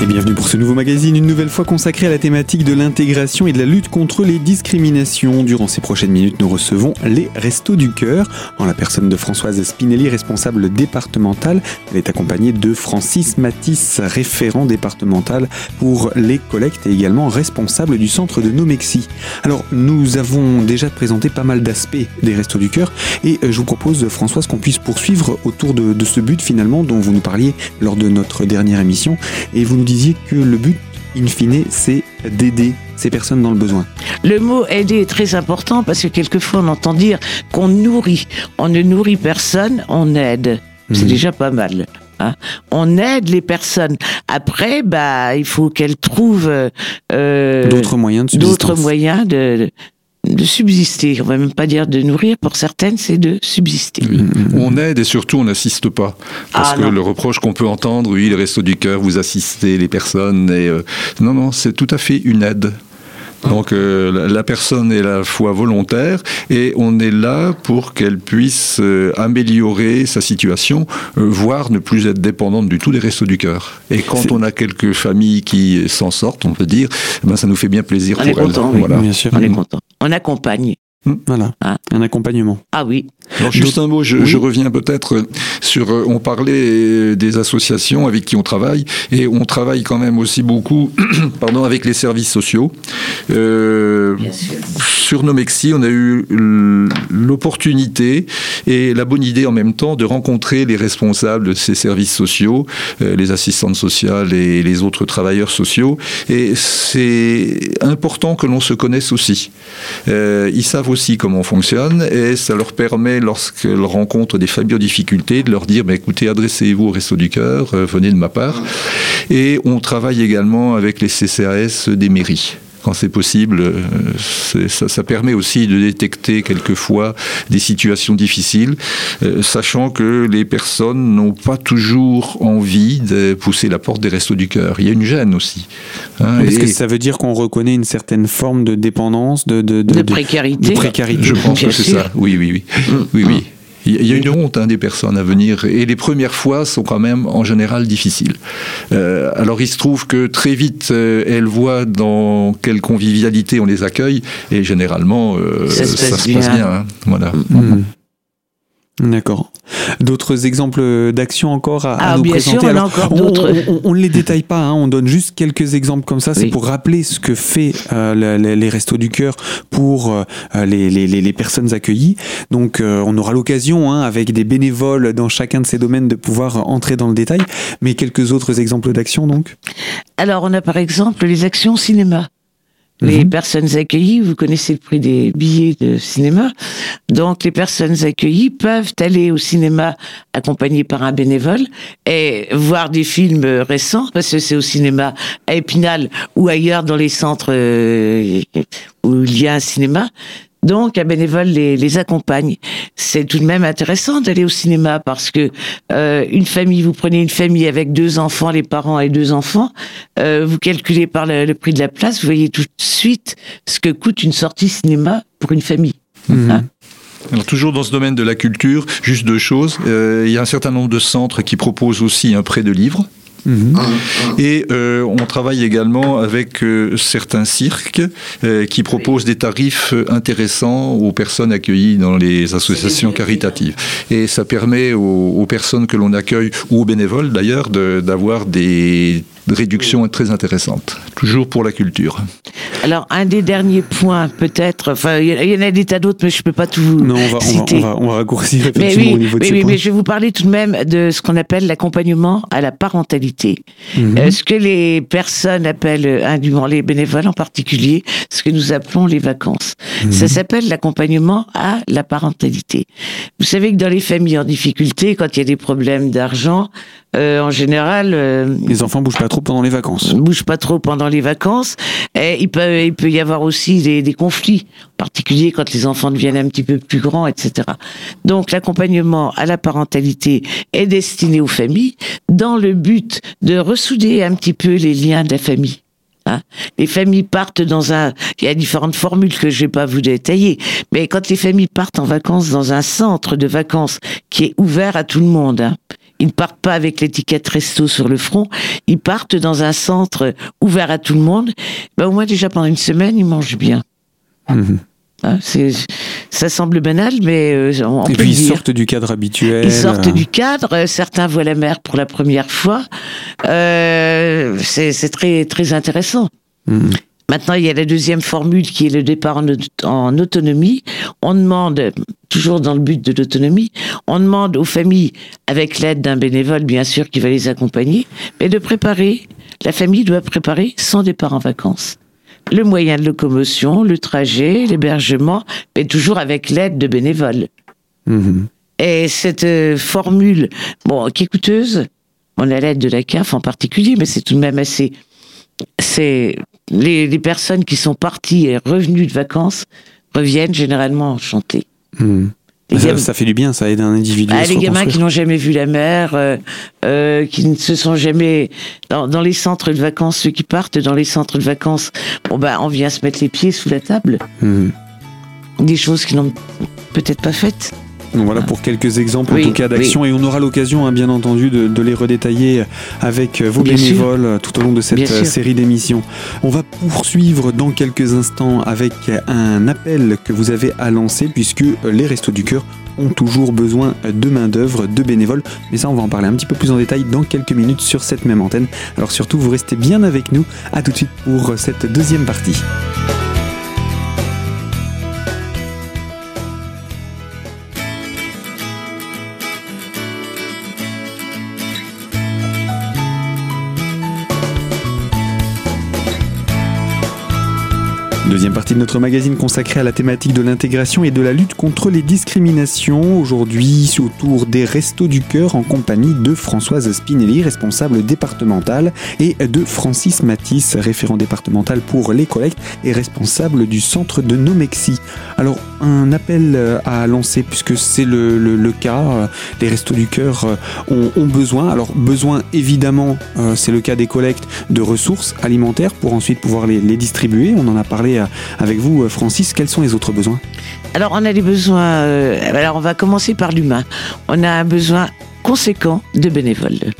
Et bienvenue pour ce nouveau magazine, une nouvelle fois consacré à la thématique de l'intégration et de la lutte contre les discriminations. Durant ces prochaines minutes, nous recevons les Restos du Cœur, en la personne de Françoise Spinelli, responsable départementale. Elle est accompagnée de Francis Matisse, référent départemental pour les collectes et également responsable du centre de Nomexi. Alors, nous avons déjà présenté pas mal d'aspects des Restos du Cœur et euh, je vous propose, Françoise, qu'on puisse poursuivre autour de, de ce but finalement dont vous nous parliez lors de notre dernière émission et vous nous disiez que le but, in fine, c'est d'aider ces personnes dans le besoin. Le mot aider est très important parce que quelquefois on entend dire qu'on nourrit. On ne nourrit personne, on aide. C'est Mhm. déjà pas mal. hein. On aide les personnes. Après, bah, il faut qu'elles trouvent euh, D'autres moyens de subsistance. d'autres moyens de, de subsister. On va même pas dire de nourrir. Pour certaines, c'est de subsister. On aide et surtout on n'assiste pas. Parce Ah, que non. le reproche qu'on peut entendre, oui, les restos du cœur, vous assistez les personnes. Et, euh, non, non, c'est tout à fait une aide. Donc euh, la, personne est à la fois volontaire et on est là pour qu'elle puisse euh, améliorer sa situation, euh, voire ne plus être dépendante du tout des restos du cœur. Et quand on a quelques familles qui s'en sortent, on peut dire, eh ben, ça nous fait bien plaisir On pour est elles. content, oui. Voilà. Bien sûr. On est content. On accompagne. Voilà, Ah. un accompagnement. Ah oui. Alors juste un mot, je, Oui. je reviens peut-être sur, euh, on parlait des associations avec qui on travaille, et on travaille quand même aussi beaucoup pardon, avec les services sociaux. Euh, sur Nomexi, on a eu l'opportunité et la bonne idée en même temps de rencontrer les responsables de ces services sociaux, euh, les assistantes sociales et les autres travailleurs sociaux. Et c'est important que l'on se connaisse aussi. Euh, ils savent aussi comment on fonctionne et ça leur permet, lorsqu'elles rencontrent des familles en difficulté, de leur dire bah, écoutez, adressez-vous au Resto du Cœur, euh, venez de ma part. Et on travaille également avec les CCAS des mairies. Quand c'est possible, euh, ça, ça permet aussi de détecter quelquefois des situations difficiles, euh, sachant que les personnes n'ont pas toujours envie de pousser la porte des restos du cœur. Il y a une gêne aussi. hein, Est-ce et- que ça veut dire qu'on reconnaît une certaine forme de dépendance, de, de, De, précarité. de précarité Je pense Bien que c'est ça. Oui, oui, oui. oui, oui. Il y a une honte hein, des personnes à venir et les premières fois sont quand même en général difficiles. Euh, alors il se trouve que très vite euh, elles voient dans quelle convivialité on les accueille et généralement euh, Ça se ça passe se passe bien. bien. hein. Voilà. Hmm. D'accord. D'autres exemples d'actions encore à, à Ah, nous bien présenter sûr, on a Alors, encore on- d'autres. On, on ne les détaille pas, hein, on donne juste quelques exemples comme ça. C'est pour rappeler ce que fait euh, le- le- les Restos du Cœur pour euh, les, les- les- les personnes accueillies. Donc, euh, on aura l'occasion, hein, avec des bénévoles dans chacun de ces domaines, de pouvoir entrer dans le détail. Mais quelques autres exemples d'actions, donc? Alors, on a par exemple les actions cinéma. Les Mhm. personnes accueillies, vous connaissez le prix des billets de cinéma. Donc, les personnes accueillies peuvent aller au cinéma accompagnées par un bénévole et voir des films récents, parce que c'est au cinéma à Épinal ou ailleurs dans les centres euh, où il y a un cinéma. Donc, un bénévole les, les accompagne. C'est tout de même intéressant d'aller au cinéma parce que euh, une famille, vous prenez une famille avec deux enfants, les parents et deux enfants, euh, vous calculez par le, le prix de la place, vous voyez tout de suite ce que coûte une sortie cinéma pour une famille. Mhm. Hein Alors, toujours dans ce domaine de la culture, juste deux choses. Euh, il y a un certain nombre de centres qui proposent aussi un prêt de livres. Mhm. Et euh, on travaille également avec euh, certains cirques euh, qui proposent des tarifs intéressants aux personnes accueillies dans les associations caritatives. Et ça permet aux, aux personnes que l'on accueille, ou aux bénévoles d'ailleurs, de- d'avoir des réductions très intéressantes. Toujours pour la culture. Alors, un des derniers points, peut-être, enfin, il y, en a des tas d'autres, mais je peux pas tout vous Non, on va, on va, citer. on va, on va raccourcir Mais effectivement oui, au niveau de oui, ces oui, points. mais je vais vous parler tout de même de ce qu'on appelle l'accompagnement à la parentalité. Mhm. Euh, ce que les personnes appellent, indûment les bénévoles en particulier, ce que nous appelons les vacances. Mhm. Ça s'appelle l'accompagnement à la parentalité. Vous savez que dans les familles en difficulté, quand il y a des problèmes d'argent, euh, en général, euh, Les enfants bougent pas trop pendant les vacances. ne bouge pas trop pendant les vacances. Et il peut, il peut y avoir aussi des, des conflits, en particulier quand les enfants deviennent un petit peu plus grands, etc. Donc l'accompagnement à la parentalité est destiné aux familles dans le but de ressouder un petit peu les liens de la famille. Hein. les familles partent dans un... Il y a différentes formules que je vais pas vous détailler, mais quand les familles partent en vacances dans un centre de vacances qui est ouvert à tout le monde, hein, ils ne partent pas avec l'étiquette resto sur le front, ils partent dans un centre ouvert à tout le monde. Ben, au moins déjà pendant une semaine, ils mangent bien. Mhm. Hein, c'est, ça semble banal, mais euh, on, Et peut puis ils dire. sortent du cadre habituel. Ils sortent du cadre. Certains voient la mer pour la première fois. Euh, c'est très très intéressant. mhm. Maintenant, il y a la deuxième formule qui est le départ en autonomie. On demande, toujours dans le but de l'autonomie, on demande aux familles, avec l'aide d'un bénévole bien sûr qui va les accompagner, mais de préparer, la famille doit préparer son départ en vacances. Le moyen de locomotion, le trajet, l'hébergement, mais toujours avec l'aide de bénévoles. Mhm. Et cette euh, formule, bon, qui est coûteuse, on a l'aide de la CAF en particulier, mais c'est tout de même assez. C'est les, les personnes qui sont parties et revenues de vacances reviennent généralement enchantées. Les Ça, fait du bien, ça aide un individu Ah, à se les gamins qui n'ont jamais vu la mer, euh, euh, qui ne se sont jamais dans, dans les centres de vacances, ceux qui partent dans les centres de vacances, bon bah on vient se mettre les pieds sous la table, Mhm. des choses qu'ils n'ont peut-être pas faites. Donc voilà pour quelques exemples Oui, en tout cas d'action et on aura l'occasion hein, bien entendu de, de les redétailler avec euh, vos Bien bénévoles euh, tout au long de cette Bien euh, série d'émissions. On va poursuivre dans quelques instants avec un appel que vous avez à lancer puisque les Restos du Cœur ont toujours besoin de main d'œuvre, de bénévoles. Mais ça, on va en parler un petit peu plus en détail dans quelques minutes sur cette même antenne. Alors surtout, vous restez bien avec nous. À tout de suite pour cette deuxième partie. Deuxième partie de notre magazine consacrée à la thématique de l'intégration et de la lutte contre les discriminations. Aujourd'hui, autour des Restos du Cœur en compagnie de Françoise Spinelli, responsable départementale, et de Francis Matisse, référent départemental pour les collectes et responsable du centre de Nomexi. Alors, un appel à lancer puisque c'est le, cas. Les Restos du Cœur euh, ont, besoin. Alors, besoin évidemment, euh, c'est le cas des collectes de ressources alimentaires pour ensuite pouvoir les distribuer. On en a parlé euh, avec vous, euh, Francis. Quels sont les autres besoins? Alors, on a des besoins. euh, alors, on va commencer par l'humain. On a un besoin conséquent de bénévoles.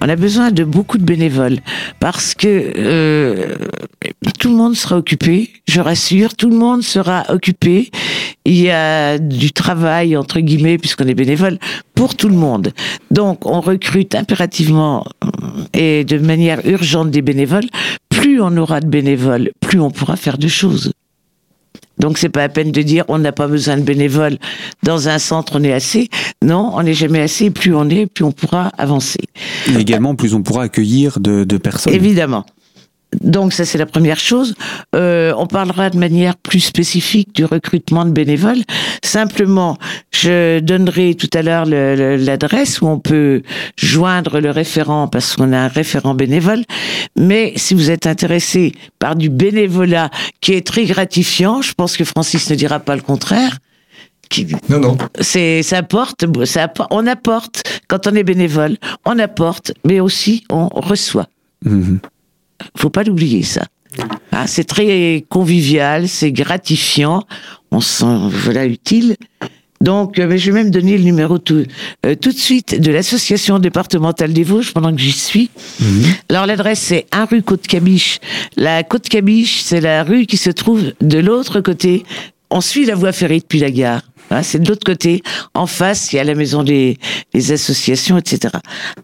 On a besoin de beaucoup de bénévoles parce que tout le monde sera occupé, je rassure, tout le monde sera occupé. Il y a du travail, entre guillemets, puisqu'on est bénévole, pour tout le monde. Donc, on recrute impérativement euh, et de manière urgente des bénévoles. Plus on aura de bénévoles, plus on pourra faire de choses. Donc c'est pas la peine de dire on n'a pas besoin de bénévoles dans un centre on est assez. Non, on n'est jamais assez. Plus on est, plus on pourra avancer. Et également, plus on pourra accueillir de, de personnes. Évidemment. Donc ça c'est la première chose. Euh, on parlera de manière plus spécifique du recrutement de bénévoles. Simplement, je donnerai tout à l'heure l'adresse où on peut joindre le référent parce qu'on a un référent bénévole. Mais si vous êtes intéressé par du bénévolat qui est très gratifiant, je pense que Francis ne dira pas le contraire. qui- Non, non. c'est ça apporte, ça apporte- on apporte quand on est bénévole, on apporte, mais aussi on reçoit. Mhm. Faut pas l'oublier ça. Ah, c'est très convivial, c'est gratifiant, on se sent voilà utile. Donc, euh, mais je vais même donner le numéro tout, euh, tout de suite de l'association départementale des Vosges pendant que j'y suis. Alors l'adresse c'est 1 rue Côte-Cabiche. La Côte-Cabiche, c'est la rue qui se trouve de l'autre côté. On suit la voie ferrée depuis la gare. Hein, c'est de l'autre côté. En face, il y a la maison des, des associations, etc.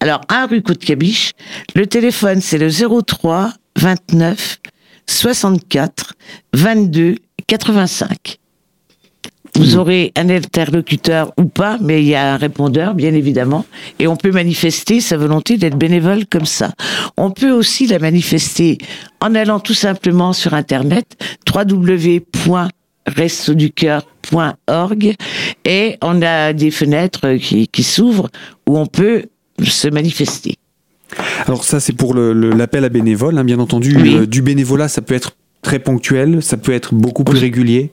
Alors, 1 rue Côte-Cabiche. Le téléphone, c'est le 03 29 64 22 85. Vous aurez un interlocuteur ou pas, mais il y a un répondeur, bien évidemment, et on peut manifester sa volonté d'être bénévole comme ça. On peut aussi la manifester en allant tout simplement sur Internet, www.restoducoeur.org, et on a des fenêtres qui, qui s'ouvrent où on peut se manifester. Alors ça, c'est pour l'appel à bénévoles. hein, bien entendu, Oui. Euh, du bénévolat, ça peut être très ponctuel, ça peut être beaucoup plus régulier.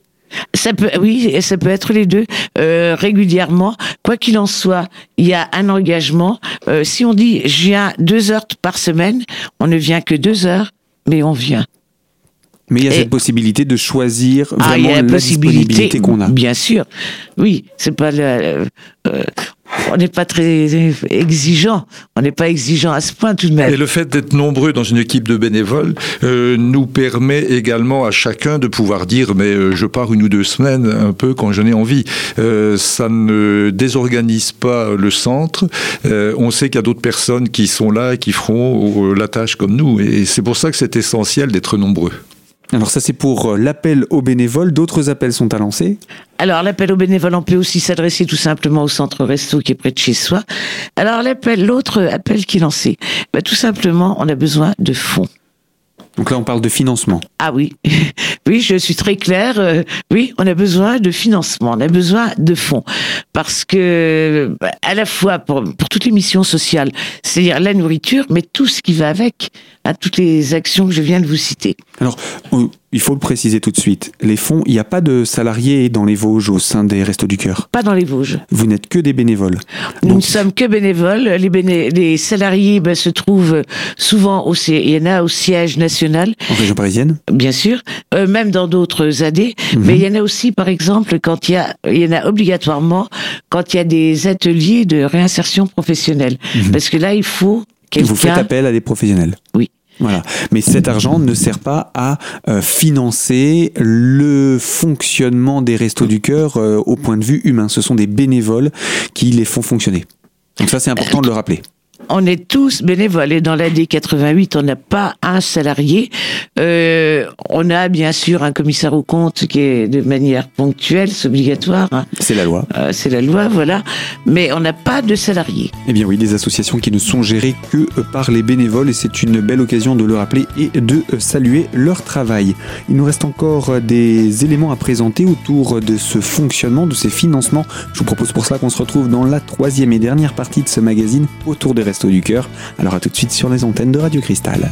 Ça peut, oui, ça peut être les deux euh, régulièrement. Quoi qu'il en soit, il y a un engagement. Euh, si on dit je viens deux heures par semaine, on ne vient que deux heures, mais on vient. Mais il y a Et- cette possibilité de choisir Ah, il y vraiment a la, la possibilité disponibilité qu'on a. Bien sûr, oui, c'est pas le. euh, on n'est pas très exigeant. On n'est pas exigeant à ce point tout de même. Et le fait d'être nombreux dans une équipe de bénévoles euh, nous permet également à chacun de pouvoir dire mais euh, je pars une ou deux semaines un peu quand j'en ai envie. Euh, ça ne désorganise pas le centre. on sait qu'il y a d'autres personnes qui sont là et qui feront la tâche comme nous. Et c'est pour ça que c'est essentiel d'être nombreux. Alors ça c'est pour euh, l'appel aux bénévoles. D'autres appels sont à lancer Alors l'appel aux bénévoles, on peut aussi s'adresser tout simplement au centre resto qui est près de chez soi. Alors l'appel, l'autre appel qui est lancé, bah, tout simplement, on a besoin de fonds. Donc là, on parle de financement. Ah oui, oui, je suis très claire. Euh, oui, on a besoin de financement, on a besoin de fonds, parce que à la fois pour, pour toutes les missions sociales, c'est-à-dire la nourriture, mais tout ce qui va avec, à toutes les actions que je viens de vous citer. Alors, il faut le préciser tout de suite. Les fonds, il n'y a pas de salariés dans les Vosges au sein des Restos du Cœur. Pas dans les Vosges. Vous n'êtes que des bénévoles. Nous ne sommes que bénévoles. Les, les salariés ben, se trouvent souvent au, il y en a au siège national. En région parisienne Bien sûr. Euh, même dans d'autres années. Mhm. Mais il y en a aussi, par exemple, quand il y a, il y en a obligatoirement quand il y a des ateliers de réinsertion professionnelle. Mhm. Parce que là, il faut Vous faites appel à des professionnels. Oui. Voilà. Mais cet argent ne sert pas à euh, financer le fonctionnement des restos du cœur euh, au point de vue humain. Ce sont des bénévoles qui les font fonctionner. Donc ça, c'est important de le rappeler on est tous bénévoles et dans l'année 88, on n'a pas un salarié. Euh, on a bien sûr un commissaire au compte qui est de manière ponctuelle, c'est obligatoire. Hein. C'est la loi. Euh, c'est la loi, voilà. Mais on n'a pas de salariés. Eh bien oui, des associations qui ne sont gérées que par les bénévoles et c'est une belle occasion de le rappeler et de saluer leur travail. Il nous reste encore des éléments à présenter autour de ce fonctionnement, de ces financements. Je vous propose pour cela qu'on se retrouve dans la troisième et dernière partie de ce magazine autour des Du Cœur. Alors à tout de suite sur les antennes de Radio Cristal.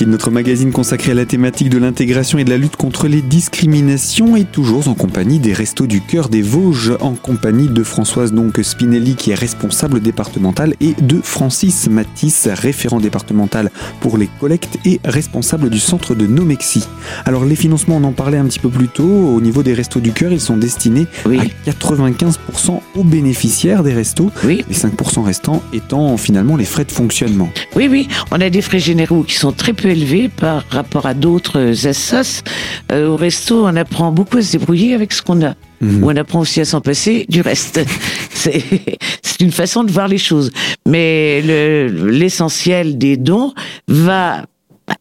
Partie de notre magazine consacrée à la thématique de l'intégration et de la lutte contre les discriminations et toujours en compagnie des Restos du Cœur des Vosges, en compagnie de Françoise donc Spinelli qui est responsable départementale et de Francis Matisse, référent départemental pour les collectes et responsable du centre de Nomexi. Alors les financements, on en parlait un petit peu plus tôt, au niveau des Restos du Cœur, ils sont destinés à 95% aux bénéficiaires des restos, oui. les 5% restants étant finalement les frais de fonctionnement. Oui, oui, on a des frais généraux qui sont très peu élevés par rapport à d'autres assos. Euh, au resto, on apprend beaucoup à se débrouiller avec ce qu'on a. Mhm. Ou on apprend aussi à s'en passer du reste. C'est une façon de voir les choses. Mais l'essentiel des dons va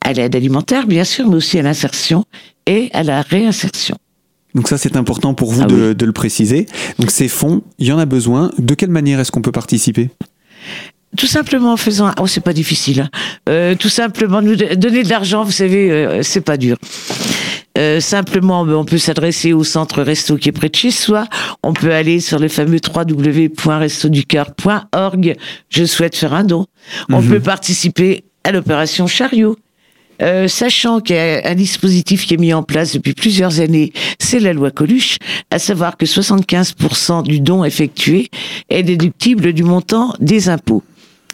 à l'aide alimentaire, bien sûr, mais aussi à l'insertion et à la réinsertion. Donc ça, c'est important pour vous ah de, de, le préciser. Donc ces fonds, il y en a besoin. De quelle manière est-ce qu'on peut participer? Tout simplement en faisant, oh c'est pas difficile, hein. euh, tout simplement nous donner de l'argent, vous savez, euh, c'est pas dur. Euh, simplement, on peut s'adresser au centre resto qui est près de chez soi. On peut aller sur le fameux www.restoducœur.org. Je souhaite faire un don. On mhm. peut participer à l'opération Chariot. sachant qu'il y a un dispositif qui est mis en place depuis plusieurs années, c'est la loi Coluche, à savoir que 75% du don effectué est déductible du montant des impôts.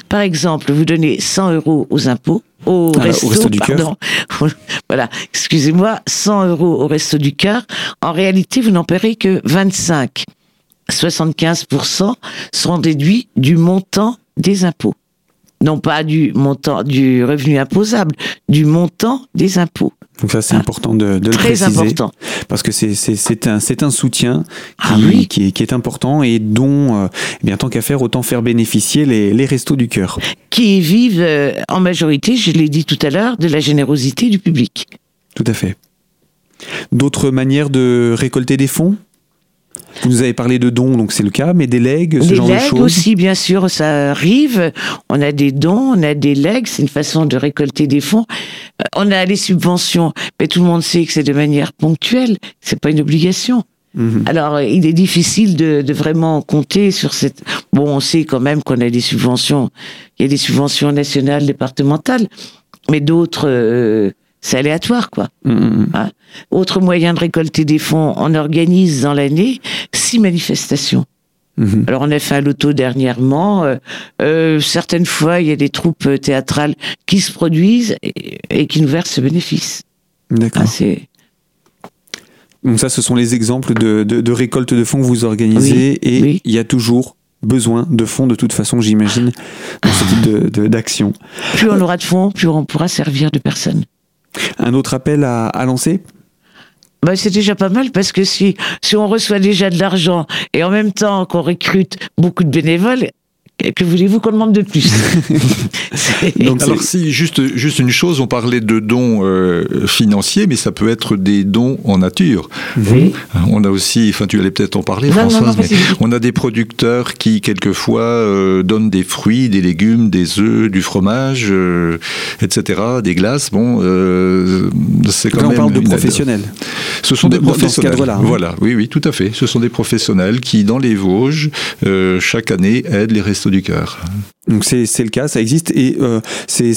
Par exemple, vous donnez 100 euros aux impôts, au, ah, resto, du pardon. voilà, excusez-moi, 100 euros au resto du cœur. En réalité, vous n'en paierez que 25. 75% seront déduits du montant des impôts. Non pas du montant du revenu imposable, du montant des impôts. Donc ça, c'est ah. important de, de le préciser. important. Parce que c'est un, un soutien ah qui, qui, est, qui, est, important et dont, euh, eh bien, tant qu'à faire, autant faire bénéficier les, les restos du cœur. Qui vivent euh, en majorité, je l'ai dit tout à l'heure, de la générosité du public. Tout à fait. D'autres manières de récolter des fonds? Vous nous avez parlé de dons, donc c'est le cas, mais des legs, ce genre de choses aussi, bien sûr, ça arrive. On a des dons, on a des legs, c'est une façon de récolter des fonds. Euh, on a les subventions, mais tout le monde sait que c'est de manière ponctuelle, c'est pas une obligation. Mhm. Alors, il est difficile de, de, vraiment compter sur cette. Bon, on sait quand même qu'on a des subventions. Il y a des subventions nationales, départementales, mais d'autres. Euh, c'est aléatoire, quoi. Mm, mm, mm. Hein? Autre moyen de récolter des fonds, on organise dans l'année six manifestations. Mhm. Alors on a fait un loto dernièrement. Euh, euh, certaines fois, il y a des troupes théâtrales qui se produisent et, qui nous versent ce bénéfice. D'accord. Ah, Donc ça, ce sont les exemples de, de, récoltes de fonds que vous organisez et il y a toujours besoin de fonds de toute façon, j'imagine, dans ce type d'action. Plus on aura de fonds, plus on pourra servir de personnes. Un autre appel à, lancer bah, c'est déjà pas mal parce que si on reçoit déjà de l'argent et en même temps qu'on recrute beaucoup de bénévoles, que voulez-vous qu'on demande de plus? Donc, Alors si, juste, juste une chose, on parlait de dons euh, financiers, mais ça peut être des dons en nature. Oui. On a aussi, enfin tu allais peut-être en parler Françoise, mais on a des producteurs qui quelquefois euh, donnent des fruits, des légumes, des œufs, du fromage, euh, etc., des glaces. Bon, c'est quand Là, même... on parle de professionnels. Ce sont des professionnels. Dans ce hein. Voilà, oui, oui, tout à fait. Ce sont des professionnels qui, dans les Vosges, chaque année, aident les restaurants du cœur. Donc c'est le cas, ça existe et euh, c'est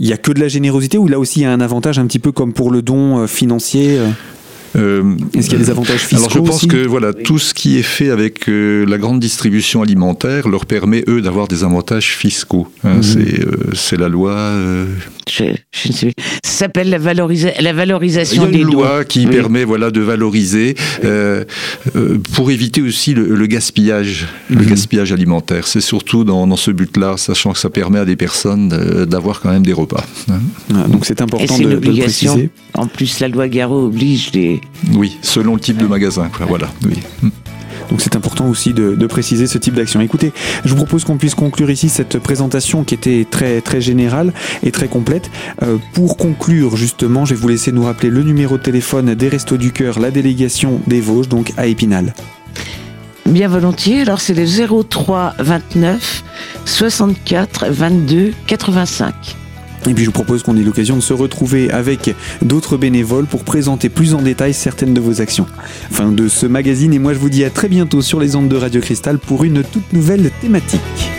il y a que de la générosité ou là aussi il y a un avantage un petit peu comme pour le don euh, financier euh? Euh, Est-ce qu'il y a des avantages fiscaux Alors je pense que voilà, tout ce qui est fait avec euh, la grande distribution alimentaire leur permet, eux, d'avoir des avantages fiscaux. Hein. Mhm. Euh, c'est la loi... Je, je, ne sais Ça s'appelle la, valorisa la valorisation des Il y a une loi qui permet voilà, de valoriser pour éviter aussi le, gaspillage, le mhm. gaspillage alimentaire. C'est surtout dans, dans ce but-là, sachant que ça permet à des personnes d'avoir quand même des repas. Hein. Ah, donc c'est important de, de, le préciser. En plus, la loi Garot oblige les, oui, selon le type de magasin. Voilà, oui. Donc c'est important aussi de, préciser ce type d'action. Écoutez, je vous propose qu'on puisse conclure ici cette présentation qui était très très générale et très complète. Euh, pour conclure justement, je vais vous laisser nous rappeler le numéro de téléphone des Restos du Cœur, la délégation des Vosges, donc à Épinal. Bien volontiers, alors c'est le 03 29 64 22 85. Et puis je vous propose qu'on ait l'occasion de se retrouver avec d'autres bénévoles pour présenter plus en détail certaines de vos actions. Fin de ce magazine et moi je vous dis à très bientôt sur les ondes de Radio Cristal pour une toute nouvelle thématique.